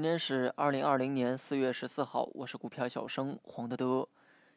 今天是二零二零年四月十四号，我是股票小生黄德德。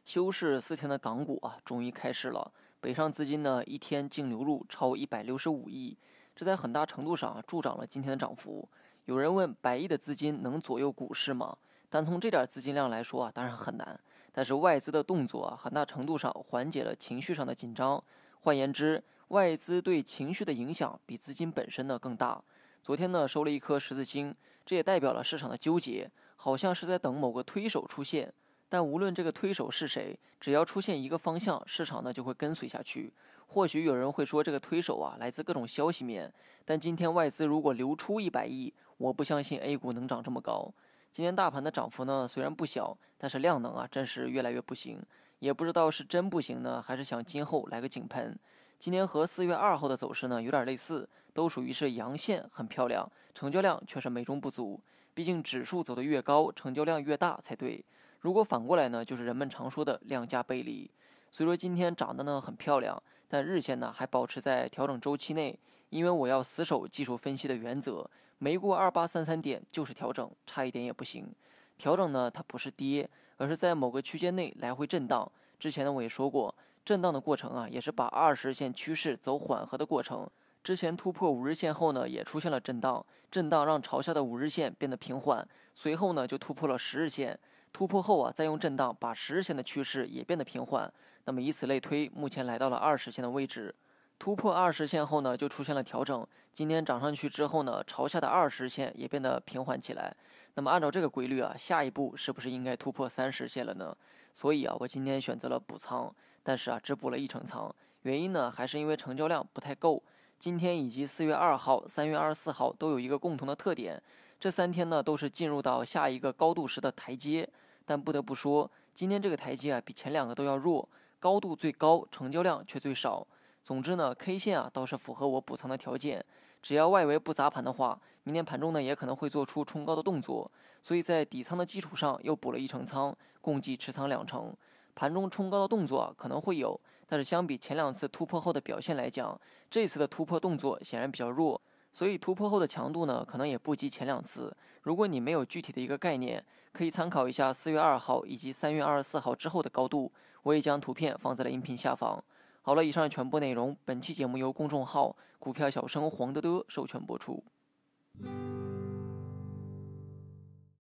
休市四天的港股啊，终于开市了。北上资金呢，一天净流入超一百六十五亿，这在很大程度上助长了今天的涨幅。有人问，百亿的资金能左右股市吗？单从这点资金量来说啊，当然很难。但是外资的动作啊，很大程度上缓解了情绪上的紧张。换言之，外资对情绪的影响比资金本身呢更大。昨天呢收了一颗十字星，这也代表了市场的纠结，好像是在等某个推手出现。但无论这个推手是谁，只要出现一个方向，市场呢就会跟随下去。或许有人会说这个推手啊来自各种消息面，但今天外资如果流出一百亿，我不相信 A 股能涨这么高。今天大盘的涨幅呢虽然不小，但是量能啊真是越来越不行，也不知道是真不行呢，还是想今后来个井喷。今天和四月二号的走势呢有点类似，都属于是阳线，很漂亮，成交量却是美中不足。毕竟指数走得越高，成交量越大才对。如果反过来呢，就是人们常说的量价背离。所以说今天涨得呢很漂亮，但日线呢还保持在调整周期内，因为我要死守技术分析的原则，没过二八三三点就是调整，差一点也不行。调整呢它不是跌，而是在某个区间内来回震荡。之前呢我也说过。震荡的过程啊，也是把二十线趋势走缓和的过程。之前突破五日线后呢，也出现了震荡，震荡让朝下的五日线变得平缓，随后呢就突破了十日线。突破后啊，再用震荡把十日线的趋势也变得平缓。那么以此类推，目前来到了二十线的位置。突破二十线后呢，就出现了调整。今天涨上去之后呢，朝下的二十线也变得平缓起来。那么按照这个规律啊，下一步是不是应该突破三十线了呢？所以啊，我今天选择了补仓。但是啊，只补了一成仓，原因呢，还是因为成交量不太够。今天以及四月二号、三月二十四号都有一个共同的特点，这三天呢都是进入到下一个高度时的台阶。但不得不说，今天这个台阶啊比前两个都要弱，高度最高，成交量却最少。总之呢，K 线啊倒是符合我补仓的条件。只要外围不砸盘的话，明天盘中呢也可能会做出冲高的动作。所以在底仓的基础上又补了一成仓，共计持仓两成。盘中冲高的动作可能会有，但是相比前两次突破后的表现来讲，这次的突破动作显然比较弱，所以突破后的强度呢，可能也不及前两次。如果你没有具体的一个概念，可以参考一下四月二号以及三月二十四号之后的高度，我也将图片放在了音频下方。好了，以上全部内容，本期节目由公众号股票小生黄德德授权播出。